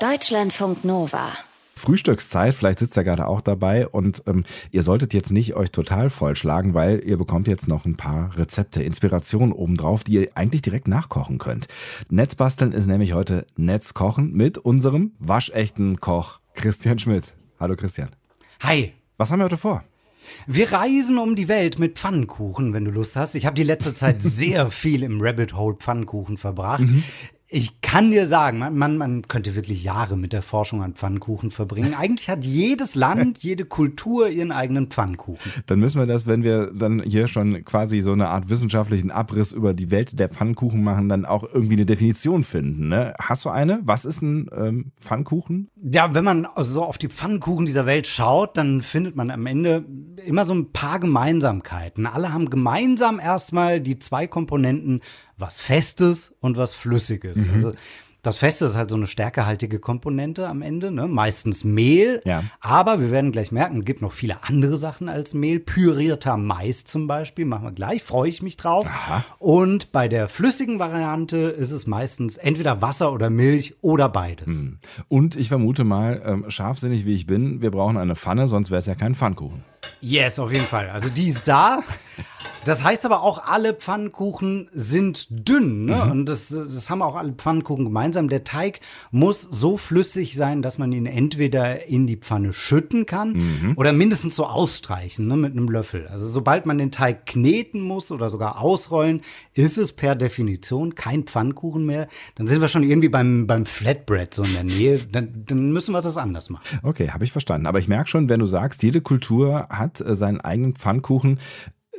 Deutschlandfunk Nova. Frühstückszeit, vielleicht sitzt er gerade auch dabei und ähm, ihr solltet jetzt nicht euch total vollschlagen, weil ihr bekommt jetzt noch ein paar Rezepte, Inspirationen obendrauf, die ihr eigentlich direkt nachkochen könnt. Netzbasteln ist nämlich heute Netzkochen mit unserem waschechten Koch Christian Schmidt. Hallo Christian. Hi. Was haben wir heute vor? Wir reisen um die Welt mit Pfannkuchen, wenn du Lust hast. Ich habe die letzte Zeit sehr viel im Rabbit Hole Pfannkuchen verbracht. Mhm. Ich kann dir sagen, man, man, man könnte wirklich Jahre mit der Forschung an Pfannkuchen verbringen. Eigentlich hat jedes Land, jede Kultur ihren eigenen Pfannkuchen. Dann müssen wir das, wenn wir dann hier schon quasi so eine Art wissenschaftlichen Abriss über die Welt der Pfannkuchen machen, dann auch irgendwie eine Definition finden. Ne? Hast du eine? Was ist ein ähm, Pfannkuchen? Ja, wenn man so auf die Pfannkuchen dieser Welt schaut, dann findet man am Ende immer so ein paar Gemeinsamkeiten. Alle haben gemeinsam erstmal die zwei Komponenten was Festes und was Flüssiges. Mhm. Also das Feste ist halt so eine stärkehaltige Komponente am Ende, ne? meistens Mehl. Ja. Aber wir werden gleich merken, es gibt noch viele andere Sachen als Mehl. Pürierter Mais zum Beispiel, machen wir gleich, freue ich mich drauf. Aha. Und bei der flüssigen Variante ist es meistens entweder Wasser oder Milch oder beides. Mhm. Und ich vermute mal, ähm, scharfsinnig wie ich bin, wir brauchen eine Pfanne, sonst wäre es ja kein Pfannkuchen. Yes, auf jeden Fall. Also die ist da. Das heißt aber auch, alle Pfannkuchen sind dünn. Ne? Mhm. Und das, das haben auch alle Pfannkuchen gemeinsam. Der Teig muss so flüssig sein, dass man ihn entweder in die Pfanne schütten kann mhm. oder mindestens so ausstreichen ne, mit einem Löffel. Also sobald man den Teig kneten muss oder sogar ausrollen, ist es per Definition kein Pfannkuchen mehr. Dann sind wir schon irgendwie beim, beim Flatbread so in der Nähe. Dann, dann müssen wir das anders machen. Okay, habe ich verstanden. Aber ich merke schon, wenn du sagst, jede Kultur hat äh, seinen eigenen Pfannkuchen,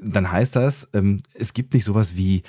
dann heißt das, ähm, es gibt nicht sowas wie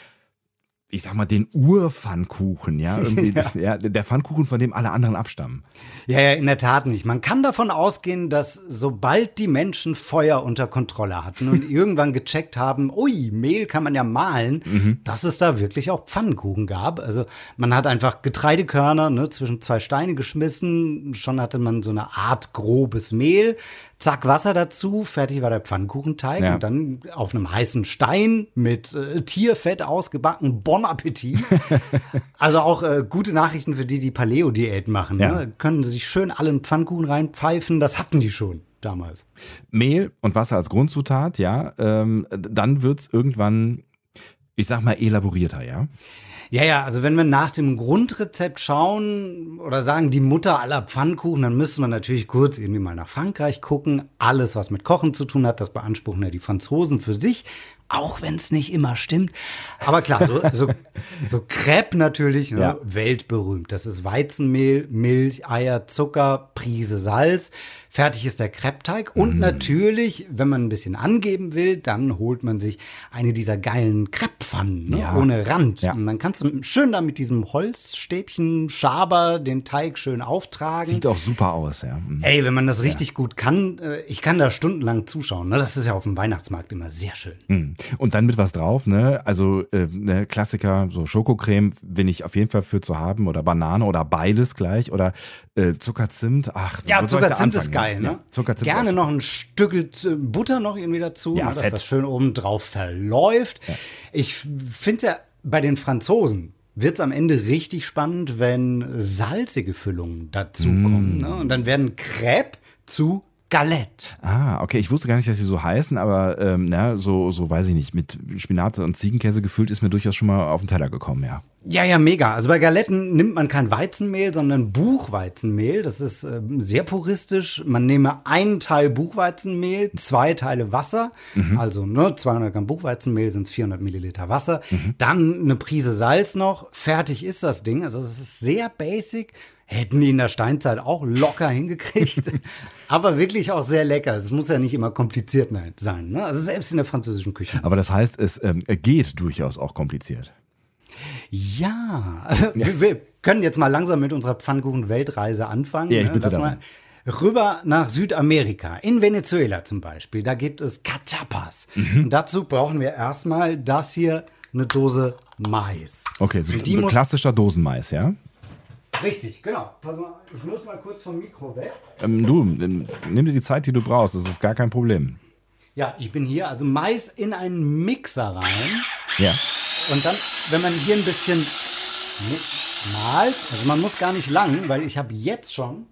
ich sag mal, den Urpfannkuchen, ja? Ja. Ja. Der Pfannkuchen, von dem alle anderen abstammen. Ja, ja, in der Tat nicht. Man kann davon ausgehen, dass sobald die Menschen Feuer unter Kontrolle hatten und irgendwann gecheckt haben, ui, Mehl kann man ja mahlen, mhm. dass es da wirklich auch Pfannkuchen gab. Also man hat einfach Getreidekörner ne, zwischen zwei Steine geschmissen, schon hatte man so eine Art grobes Mehl zack, Wasser dazu, fertig war der Pfannkuchenteig ja. und dann auf einem heißen Stein mit äh, Tierfett ausgebacken, Bon Appetit. also auch äh, gute Nachrichten für die, die Paleo-Diät machen. Ja. Ne? Können sich schön alle in Pfannkuchen reinpfeifen, das hatten die schon damals. Mehl und Wasser als Grundzutat, ja. Ähm, dann wird es irgendwann, ich sag mal, elaborierter, ja. Ja, ja, also wenn wir nach dem Grundrezept schauen oder sagen, die Mutter aller Pfannkuchen, dann müssen wir natürlich kurz irgendwie mal nach Frankreich gucken. Alles, was mit Kochen zu tun hat, das beanspruchen ja die Franzosen für sich auch wenn es nicht immer stimmt. Aber klar, so, so, so Crepe natürlich, ne, ja. weltberühmt. Das ist Weizenmehl, Milch, Eier, Zucker, Prise Salz. Fertig ist der Crepe-Teig. Und mm. natürlich, wenn man ein bisschen angeben will, dann holt man sich eine dieser geilen Crepe-Pfannen ne, ja. ohne Rand. Ja. Und dann kannst du schön da mit diesem Holzstäbchen, Schaber den Teig schön auftragen. Sieht auch super aus, ja. Mhm. Ey, wenn man das richtig gut kann, äh, ich kann da stundenlang zuschauen. Ne? Das ist ja auf dem Weihnachtsmarkt immer sehr schön. Mhm. Und dann mit was drauf, ne? Also äh, ne, Klassiker, so Schokocreme bin ich auf jeden Fall für zu haben oder Banane oder beides gleich oder äh, Zuckerzimt. Ach, ja, Zuckerzimt ist geil, ne? Ja, Zuckerzimt Gerne noch ein Stück Butter noch irgendwie dazu, ja, ne, dass das schön oben drauf verläuft. Ja. Ich finde ja bei den Franzosen wird es am Ende richtig spannend, wenn salzige Füllungen dazukommen. Mm. Ne? Und dann werden Crepe zu Galette. Ah, okay. Ich wusste gar nicht, dass sie so heißen, aber ähm, na, so, so weiß ich nicht, mit Spinat und Ziegenkäse gefüllt ist mir durchaus schon mal auf den Teller gekommen, ja. Ja, ja, mega. Also bei Galetten nimmt man kein Weizenmehl, sondern Buchweizenmehl. Das ist äh, sehr puristisch. Man nehme einen Teil Buchweizenmehl, zwei Teile Wasser. Mhm. Also ne, 200 Gramm Buchweizenmehl sind 400 Milliliter Wasser. Mhm. Dann eine Prise Salz noch. Fertig ist das Ding. Also es ist sehr basic, Hätten die in der Steinzeit auch locker hingekriegt. aber wirklich auch sehr lecker. Es muss ja nicht immer kompliziert sein. Ne? Also selbst in der französischen Küche. Aber das heißt, es ähm, geht durchaus auch kompliziert. Ja. Wir, wir, können jetzt mal langsam mit unserer Pfannkuchen-Weltreise anfangen. Ja, ich ne? bitte Lass mal rüber nach Südamerika, in Venezuela zum Beispiel. Da gibt es Cachapas. Mhm. Und dazu brauchen wir erstmal das hier, eine Dose Mais. Okay, so, so klassischer Dosenmais, ja? Richtig, genau. Pass mal, ich muss mal kurz vom Mikro weg. Ähm, du, nimm dir die Zeit, die du brauchst. Das ist gar kein Problem. Ja, ich bin hier. Also Mais in einen Mixer rein. Ja. Und dann, wenn man hier ein bisschen malt. Also man muss gar nicht lang, weil ich habe jetzt schon,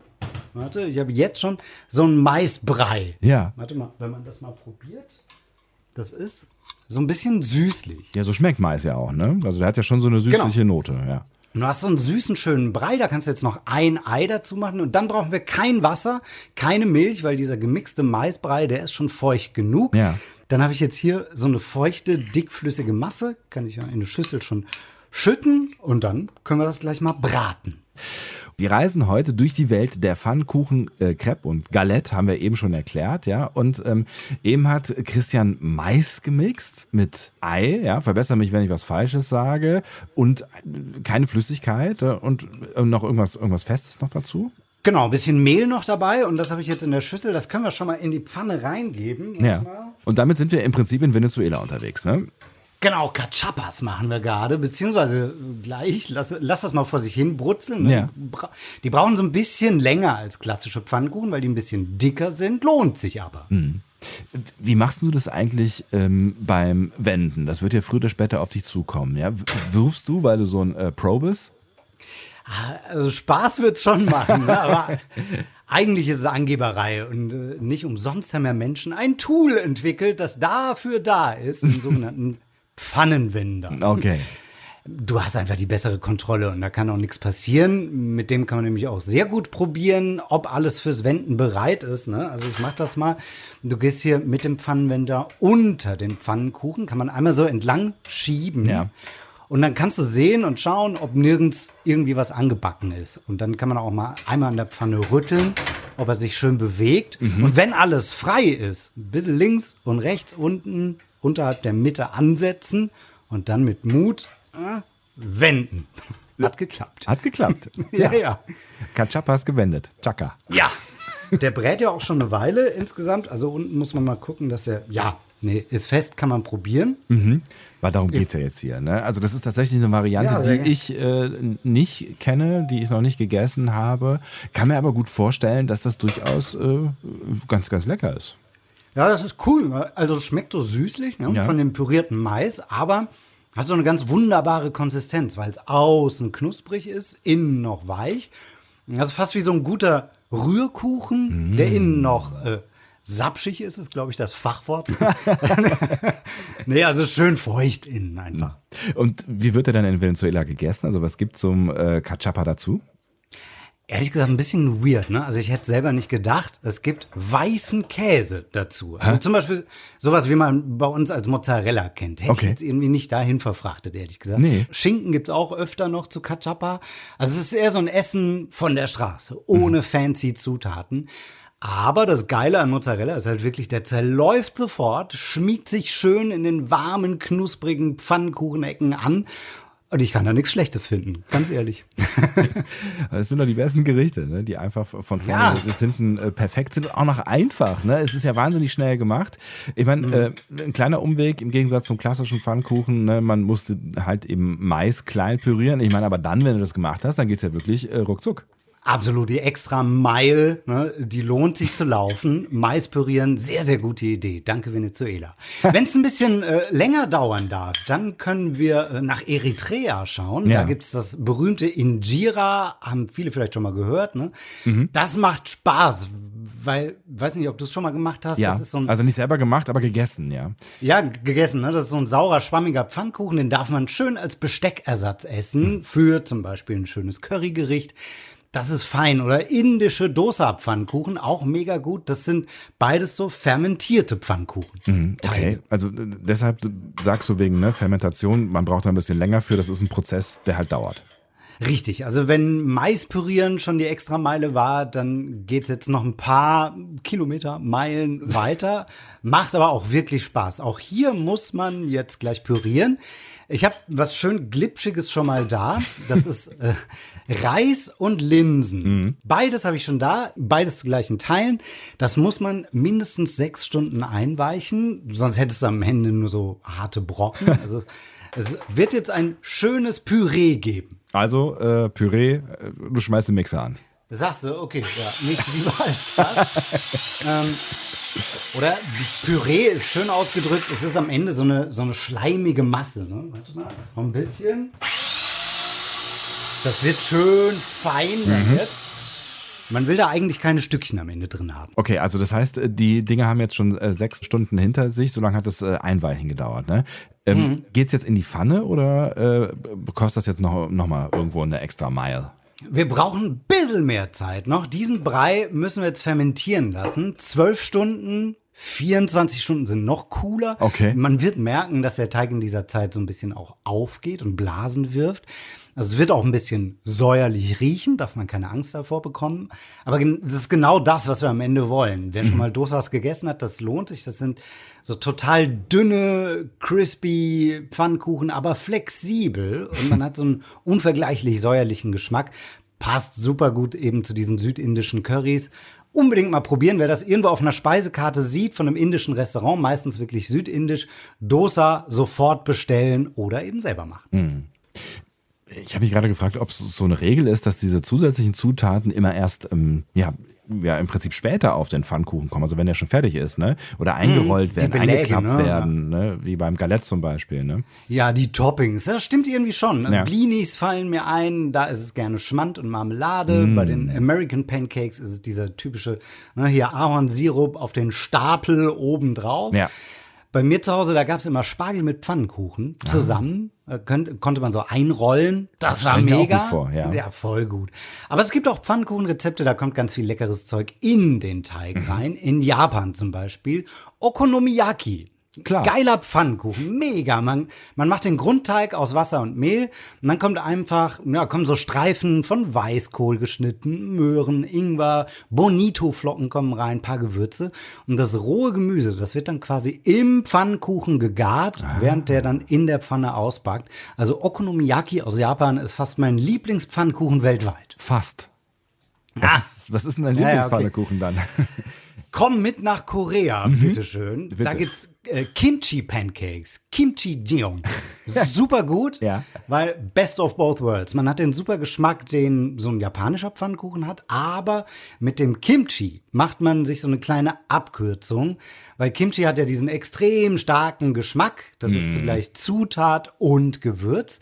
warte, ich habe jetzt schon so einen Maisbrei. Ja. Warte mal, wenn man das mal probiert, das ist so ein bisschen süßlich. Ja, so schmeckt Mais ja auch, ne? Also der hat ja schon so eine süßliche Genau. Note, ja. Und du hast so einen süßen, schönen Brei, da kannst du jetzt noch ein Ei dazu machen und dann brauchen wir kein Wasser, keine Milch, weil dieser gemixte Maisbrei, der ist schon feucht genug. Ja. Dann habe ich jetzt hier so eine feuchte, dickflüssige Masse, kann ich ja in eine Schüssel schon schütten und dann können wir das gleich mal braten. Wir reisen heute durch die Welt der Pfannkuchen, äh, Crepe und Galette, haben wir eben schon erklärt, ja. Und ähm, eben hat Christian Mais gemixt mit Ei, ja. Verbessere mich, wenn ich was Falsches sage. Und äh, keine Flüssigkeit äh, und äh, noch irgendwas, irgendwas Festes noch dazu. Genau, ein bisschen Mehl noch dabei und das habe ich jetzt in der Schüssel. Das können wir schon mal in die Pfanne reingeben. Ja. Und damit sind wir im Prinzip in Venezuela unterwegs, ne? Genau, Cachapas machen wir gerade, beziehungsweise gleich, lass, lass das mal vor sich hin brutzeln. ne? Ja. Die brauchen so ein bisschen länger als klassische Pfannkuchen, weil die ein bisschen dicker sind, lohnt sich aber. Wie machst du das eigentlich ähm, beim Wenden? Das wird ja früher oder später auf dich zukommen, ja? Wirfst du, weil du so ein äh, Pro bist? Also Spaß wird schon machen, ne? aber eigentlich ist es Angeberei und äh, nicht umsonst haben ja Menschen ein Tool entwickelt, das dafür da ist, den sogenannten Pfannenwender. Okay. Du hast einfach die bessere Kontrolle und da kann auch nichts passieren. Mit dem kann man nämlich auch sehr gut probieren, ob alles fürs Wenden bereit ist. Ne? Also ich mach das mal. Du gehst hier mit dem Pfannenwender unter den Pfannenkuchen, kann man einmal so entlang schieben. Ja. Und dann kannst du sehen und schauen, ob nirgends irgendwie was angebacken ist. Und dann kann man auch mal einmal an der Pfanne rütteln, ob er sich schön bewegt. Und wenn alles frei ist, ein bisschen links und rechts unten unterhalb der Mitte ansetzen und dann mit Mut äh, wenden. Hat geklappt. Hat geklappt. Ja, ja. Kachapas gewendet. Chaka. Ja. Der brät ja auch schon eine Weile insgesamt. Also unten muss man mal gucken, dass er, ja, nee, ist fest, kann man probieren. Weil darum geht es ja jetzt hier. Ne? Also das ist tatsächlich eine Variante, Ja, die ich äh, nicht kenne, die ich noch nicht gegessen habe. Kann mir aber gut vorstellen, dass das durchaus äh, ganz, ganz lecker ist. Ja, das ist cool. Also es schmeckt so süßlich ne, Ja. von dem pürierten Mais, aber hat so eine ganz wunderbare Konsistenz, weil es außen knusprig ist, innen noch weich. Also fast wie so ein guter Rührkuchen, der innen noch äh, sapschig ist, ist glaube ich das Fachwort. nee, also schön feucht innen einfach. Und wie wird er dann in Venezuela gegessen? Also was gibt zum äh, Cachapa dazu? Ehrlich gesagt, ein bisschen weird, ne? Also ich hätte selber nicht gedacht, es gibt weißen Käse dazu. Also zum Beispiel sowas, wie man bei uns als Mozzarella kennt. Hätte Okay. ich jetzt irgendwie nicht dahin verfrachtet, ehrlich gesagt. Nee. Schinken gibt's auch öfter noch zu Cachapa. Also es ist eher so ein Essen von der Straße, ohne Mhm. fancy Zutaten. Aber das Geile an Mozzarella ist halt wirklich, der zerläuft sofort, schmiegt sich schön in den warmen, knusprigen Pfannkuchenecken an. Und ich kann da nichts Schlechtes finden, ganz ehrlich. Das sind doch die besten Gerichte, ne? die einfach von vorne Ja. bis hinten äh, perfekt sind und auch noch einfach. Ne? Es ist ja wahnsinnig schnell gemacht. Ich meine, Mhm. äh, ein kleiner Umweg im Gegensatz zum klassischen Pfannkuchen. Ne? Man musste halt eben Mais klein pürieren. Ich meine, aber dann, wenn du das gemacht hast, dann geht's ja wirklich äh, ruckzuck. Absolut, die extra Mile, ne, die lohnt sich zu laufen. Mais pürieren, sehr, sehr gute Idee. Danke, Venezuela. Wenn es ein bisschen äh, länger dauern darf, dann können wir äh, nach Eritrea schauen. Ja. Da gibt's das berühmte Injera, haben viele vielleicht schon mal gehört. Ne? Mhm. Das macht Spaß, weil, weiß nicht, ob du es schon mal gemacht hast. Ja, Das ist so ein, also nicht selber gemacht, aber gegessen, ja. ja, gegessen. Ne? Das ist so ein saurer, schwammiger Pfannkuchen. Den darf man schön als Besteckersatz essen. Für zum Beispiel ein schönes Currygericht. Das ist fein. Oder indische Dosa-Pfannkuchen, auch mega gut. Das sind beides so fermentierte Pfannkuchen. Okay, also deshalb sagst du wegen ne, Fermentation, man braucht da ein bisschen länger für, das ist ein Prozess, der halt dauert. Richtig, also wenn Maispürieren schon die Extrameile war, dann geht's jetzt noch ein paar Kilometer, Meilen weiter. Macht aber auch wirklich Spaß. Auch hier muss man jetzt gleich pürieren. Ich habe was schön Glitschiges schon mal da. Das ist äh, Reis und Linsen. Beides habe ich schon da, beides zu gleichen Teilen. Das muss man mindestens sechs Stunden einweichen, sonst hättest du am Ende nur so harte Brocken. Also es wird jetzt ein schönes Püree geben. Also äh, Püree, äh, du schmeißt den Mixer an. Sagst du, okay, ja, nichts lieber als das. ähm, oder Püree ist schön ausgedrückt, es ist am Ende so eine, so eine schleimige Masse. Ne? Warte mal, noch ein bisschen. Das wird schön fein mhm. jetzt. Man will da eigentlich keine Stückchen am Ende drin haben. Okay, also das heißt, äh, die Dinge haben jetzt schon äh, sechs Stunden hinter sich. So lange hat das äh, Einweichen gedauert. Ne? Ähm, mhm. Geht es jetzt in die Pfanne oder äh, kostet das jetzt noch, noch mal irgendwo eine extra Mile? Wir brauchen ein bisschen mehr Zeit noch. Diesen Brei müssen wir jetzt fermentieren lassen. Zwölf Stunden 24 Stunden sind noch cooler. Okay. Man wird merken, dass der Teig in dieser Zeit so ein bisschen auch aufgeht und Blasen wirft. Also es wird auch ein bisschen säuerlich riechen, darf man keine Angst davor bekommen. Aber das ist genau das, was wir am Ende wollen. Wer schon mhm. mal Dosas gegessen hat, das lohnt sich. Das sind so total dünne, crispy Pfannkuchen, aber flexibel. Und man hat so einen unvergleichlich säuerlichen Geschmack. Passt super gut eben zu diesen südindischen Currys unbedingt mal probieren. Wer das irgendwo auf einer Speisekarte sieht von einem indischen Restaurant, meistens wirklich südindisch, Dosa sofort bestellen oder eben selber machen. Mhm. Ich habe mich gerade gefragt, ob es so eine Regel ist, dass diese zusätzlichen Zutaten immer erst ähm, ja, ja im Prinzip später auf den Pfannkuchen kommen, also wenn der schon fertig ist, ne? Oder mhm. eingerollt werden, Beläge, eingeklappt ne? werden, ne? Wie beim Galette zum Beispiel, ne? Ja, die Toppings, das stimmt irgendwie schon. Ja. Blinis fallen mir ein, da ist es gerne Schmand und Marmelade. Mm. Bei den American Pancakes ist es dieser typische, ne, hier Ahornsirup auf den Stapel oben drauf. Ja. Bei mir zu Hause, da gab es immer Spargel mit Pfannkuchen zusammen. Ah. Könnt, konnte man so einrollen. Das, das war mega. Vor, ja. ja. voll gut. Aber es gibt auch Pfannkuchenrezepte, da kommt ganz viel leckeres Zeug in den Teig mhm. rein. In Japan zum Beispiel. Okonomiyaki. Klar. Geiler Pfannkuchen, mega. Man, man macht den Grundteig aus Wasser und Mehl und dann kommt einfach, ja, kommen so Streifen von Weißkohl geschnitten, Möhren, Ingwer, Bonito-Flocken kommen rein, paar Gewürze und das rohe Gemüse, das wird dann quasi im Pfannkuchen gegart, ah. während der dann in der Pfanne auspackt. Also Okonomiyaki aus Japan ist fast mein Lieblingspfannkuchen weltweit. Fast. Was, ah. ist, was ist denn dein ja, okay. dann? Komm mit nach Korea, mhm. bitteschön. Bitte. Da gibt's äh, Kimchi Pancakes, Kimchi Jeong. Super gut, ja. weil Best of both worlds. Man hat den super Geschmack, den so ein japanischer Pfannkuchen hat, aber mit dem Kimchi macht man sich so eine kleine Abkürzung, weil Kimchi hat ja diesen extrem starken Geschmack. Das mm. ist mhm. zugleich Zutat und Gewürz.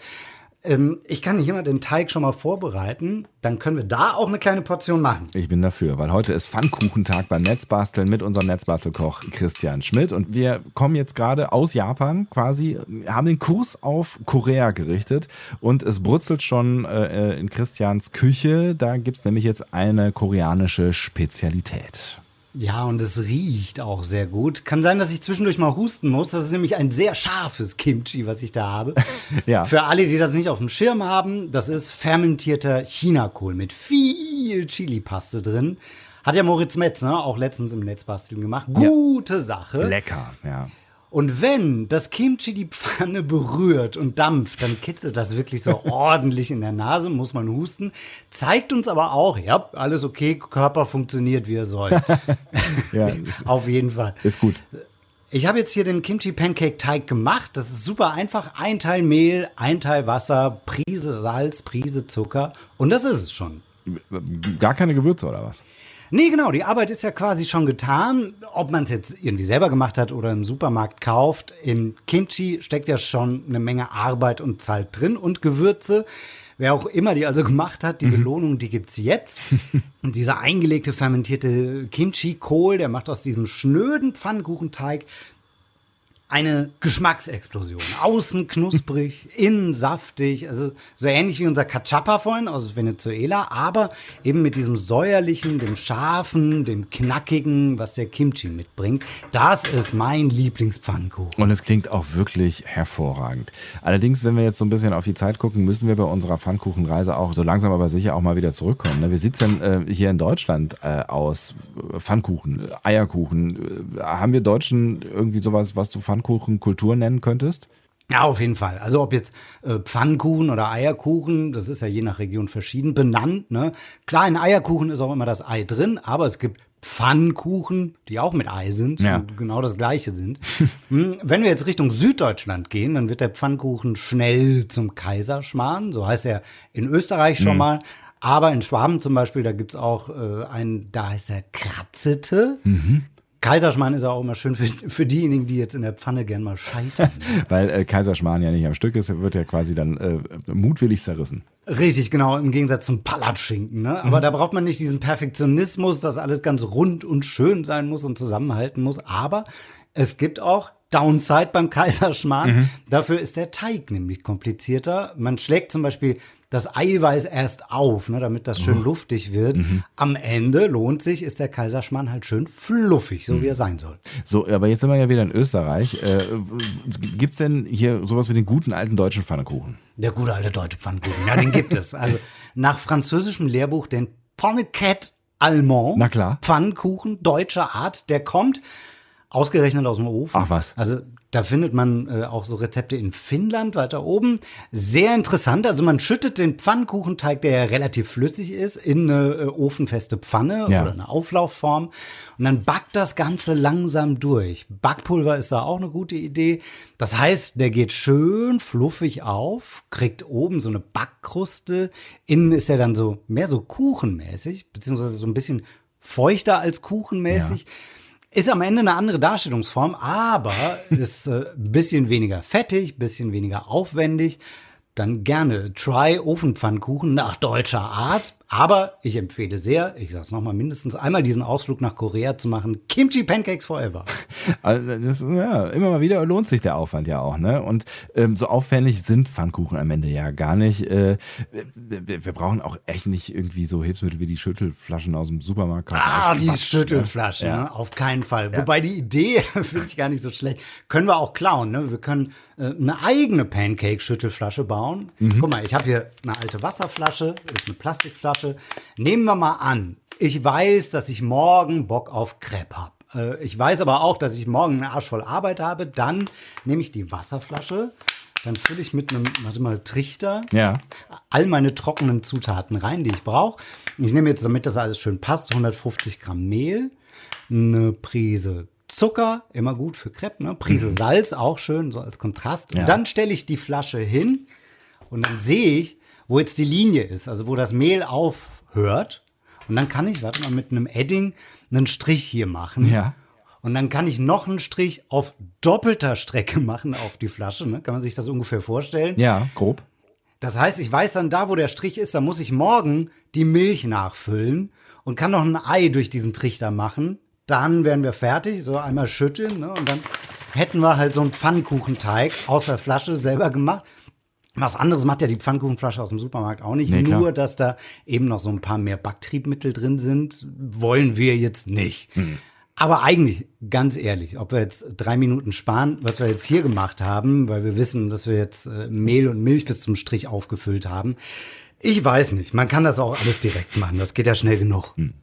Ähm, ich kann nicht immer den Teig schon mal vorbereiten. Dann können wir da auch eine kleine Portion machen. Ich bin dafür, weil heute ist Pfannkuchentag beim Netzbasteln mit unserem Netzbastelkoch Christian Schmidt. Und wir kommen jetzt gerade aus Japan quasi, haben den Kurs auf Korea gerichtet. Und es brutzelt schon äh, in Christians Küche. Da gibt es nämlich jetzt eine koreanische Spezialität. Ja, und es riecht auch sehr gut. Kann sein, dass ich zwischendurch mal husten muss. Das ist nämlich ein sehr scharfes Kimchi, was ich da habe. ja. Für alle, die das nicht auf dem Schirm haben, das ist fermentierter Chinakohl mit viel Chili-Paste drin. Hat ja Moritz Metz ne, auch letztens im Netzbasteln gemacht. Gute ja. Sache. Lecker, ja. Und wenn das Kimchi die Pfanne berührt und dampft, dann kitzelt das wirklich so ordentlich in der Nase, muss man husten. Zeigt uns aber auch, ja, alles okay, Körper funktioniert, wie er soll. ja, Auf jeden Fall. Ist gut. Ich habe jetzt hier den Kimchi Pancake Teig gemacht. Das ist super einfach. Ein Teil Mehl, ein Teil Wasser, Prise Salz, Prise Zucker. Und das ist es schon. Gar keine Gewürze oder was? Nee, genau, die Arbeit ist ja quasi schon getan. Ob man es jetzt irgendwie selber gemacht hat oder im Supermarkt kauft, im Kimchi steckt ja schon eine Menge Arbeit und Zeit drin und Gewürze. Wer auch immer die also gemacht hat, die mhm. Belohnung, die gibt es jetzt. und dieser eingelegte fermentierte Kimchi-Kohl, der macht aus diesem schnöden Pfannkuchenteig eine Geschmacksexplosion. Außen knusprig, innen saftig, also so ähnlich wie unser Cachapa vorhin aus Venezuela, aber eben mit diesem säuerlichen, dem scharfen, dem knackigen, was der Kimchi mitbringt. Das ist mein Lieblingspfannkuchen. Und es klingt auch wirklich hervorragend. Allerdings, wenn wir jetzt so ein bisschen auf die Zeit gucken, müssen wir bei unserer Pfannkuchenreise auch so langsam aber sicher auch mal wieder zurückkommen. Ne? Es denn äh, hier in Deutschland äh, aus? Pfannkuchen, Eierkuchen. Äh, haben wir Deutschen irgendwie sowas, was du Pfannkuchen Pfannkuchenkultur nennen könntest? Ja, auf jeden Fall. Also ob jetzt äh, Pfannkuchen oder Eierkuchen, das ist ja je nach Region verschieden benannt. Ne? Klar, in Eierkuchen ist auch immer das Ei drin, aber es gibt Pfannkuchen, die auch mit Ei sind ja. und genau das gleiche sind. Hm, wenn wir jetzt Richtung Süddeutschland gehen, dann wird der Pfannkuchen schnell zum Kaiserschmarrn. So heißt er in Österreich schon mhm. mal. Aber in Schwaben zum Beispiel, da gibt es auch äh, einen, da heißt er Kratzete. Mhm. Kaiserschmarrn ist auch immer schön für, für diejenigen, die jetzt in der Pfanne gern mal scheitern. Weil äh, Kaiserschmarrn ja nicht am Stück ist, wird ja quasi dann äh, mutwillig zerrissen. Richtig, genau, im Gegensatz zum Palatschinken. Ne? Aber mhm. da braucht man nicht diesen Perfektionismus, dass alles ganz rund und schön sein muss und zusammenhalten muss. Aber es gibt auch Downside beim Kaiserschmarrn. Mhm. Dafür ist der Teig nämlich komplizierter. Man schlägt zum Beispiel das Eiweiß erst auf, ne, damit das schön oh. luftig wird. Mhm. Am Ende lohnt sich, ist der Kaiserschmarrn halt schön fluffig, so mhm. wie er sein soll. So, aber jetzt sind wir ja wieder in Österreich. Äh, gibt es denn hier sowas wie den guten alten deutschen Pfannkuchen? Der gute alte deutsche Pfannkuchen, ja, den gibt es. Also nach französischem Lehrbuch den Ponnequet Allemand. Na klar. Pfannkuchen deutscher Art, der kommt ausgerechnet aus dem Ofen. Ach was. Also da findet man äh, auch so Rezepte in Finnland weiter oben. Sehr interessant. Also man schüttet den Pfannkuchenteig, der ja relativ flüssig ist, in eine äh, ofenfeste Pfanne ja. oder eine Auflaufform. Und dann backt das Ganze langsam durch. Backpulver ist da auch eine gute Idee. Das heißt, der geht schön fluffig auf, kriegt oben so eine Backkruste. Innen ist er dann so mehr so kuchenmäßig, beziehungsweise so ein bisschen feuchter als kuchenmäßig. Ja. Ist am Ende eine andere Darstellungsform, aber ist ein äh, bisschen weniger fettig, bisschen weniger aufwendig. Dann gerne Try Ofenpfannkuchen nach deutscher Art. Aber ich empfehle sehr, ich sage es nochmal, mindestens einmal diesen Ausflug nach Korea zu machen. Kimchi Pancakes forever. Also das, ja, immer mal wieder lohnt sich der Aufwand ja auch. Ne? Und ähm, so aufwendig sind Pfannkuchen am Ende ja gar nicht. Äh, wir, wir, brauchen auch echt nicht irgendwie so Hilfsmittel wie die Schüttelflaschen aus dem Supermarkt. Ah, die Schüttelflaschen, ja. ne? auf keinen Fall. Ja. Wobei die Idee finde ich gar nicht so schlecht. Können wir auch klauen. Ne? Wir können äh, eine eigene Pancake-Schüttelflasche bauen. Mhm. Guck mal, ich habe hier eine alte Wasserflasche, ist eine Plastikflasche. Flasche. Nehmen wir mal an, ich weiß, dass ich morgen Bock auf Crepe habe. Äh, ich weiß aber auch, dass ich morgen einen Arsch voll Arbeit habe. Dann nehme ich die Wasserflasche, dann fülle ich mit einem, warte mal, Trichter ja. all meine trockenen Zutaten rein, die ich brauche. Ich nehme jetzt, damit das alles schön passt, 150 Gramm Mehl, eine Prise Zucker, immer gut für Crepe, ne? Prise mhm. Salz, auch schön, so als Kontrast. Ja. Und dann stelle ich die Flasche hin und dann sehe ich, wo jetzt die Linie ist, also wo das Mehl aufhört. Und dann kann ich, warte mal, mit einem Edding einen Strich hier machen. Ja. Und dann kann ich noch einen Strich auf doppelter Strecke machen auf die Flasche. Ne? Kann man sich das ungefähr vorstellen? Ja, grob. Das heißt, ich weiß dann da, wo der Strich ist, da muss ich morgen die Milch nachfüllen und kann noch ein Ei durch diesen Trichter machen. Dann wären wir fertig, so einmal schütteln ne? und dann hätten wir halt so einen Pfannkuchenteig aus der Flasche selber gemacht. Was anderes macht ja die Pfannkuchenflasche aus dem Supermarkt auch nicht. Nee, Nur, dass da eben noch so ein paar mehr Backtriebmittel drin sind, wollen wir jetzt nicht. Mhm. Aber eigentlich, ganz ehrlich, ob wir jetzt drei Minuten sparen, was wir jetzt hier gemacht haben, weil wir wissen, dass wir jetzt äh, Mehl und Milch bis zum Strich aufgefüllt haben. Ich weiß nicht. Man kann das auch alles direkt machen. Das geht ja schnell genug. Mhm.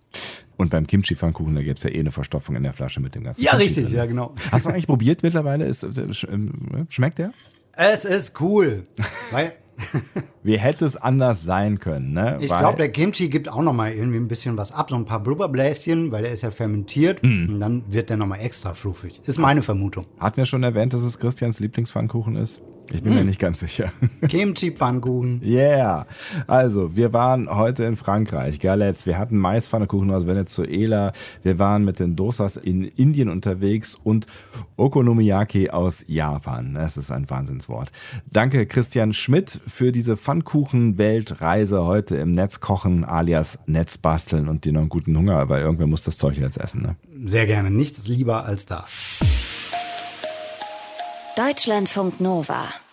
Und beim Kimchi-Pfannkuchen, da gibt es ja eh eine Verstopfung in der Flasche mit dem ganzen. Ja, Kimchi richtig, drin. ja, genau. Hast du eigentlich probiert mittlerweile? Ist, äh, äh, schmeckt der? Es ist cool. Weil Wie hätte es anders sein können, ne? Ich glaube, der Kimchi gibt auch noch mal irgendwie ein bisschen was ab, so ein paar Blubberbläschen, weil der ist ja fermentiert mm. und dann wird der noch mal extra fluffig. Ist meine Vermutung. Hatten wir schon erwähnt, dass es Christians Lieblingspfannkuchen ist? Ich bin hm. mir nicht ganz sicher. Kimchi-Pfannkuchen. Yeah. Also, wir waren heute in Frankreich, Galetz. Wir hatten Maispfannkuchen aus Venezuela. Wir waren mit den Dosas in Indien unterwegs und Okonomiyaki aus Japan. Das ist ein Wahnsinnswort. Danke, Christian Schmidt, für diese Pfannkuchen-Weltreise heute im Netz kochen alias Netz basteln und dir noch einen guten Hunger, weil irgendwer muss das Zeug jetzt essen. Ne? Sehr gerne. Nichts lieber als das. Deutschlandfunk Nova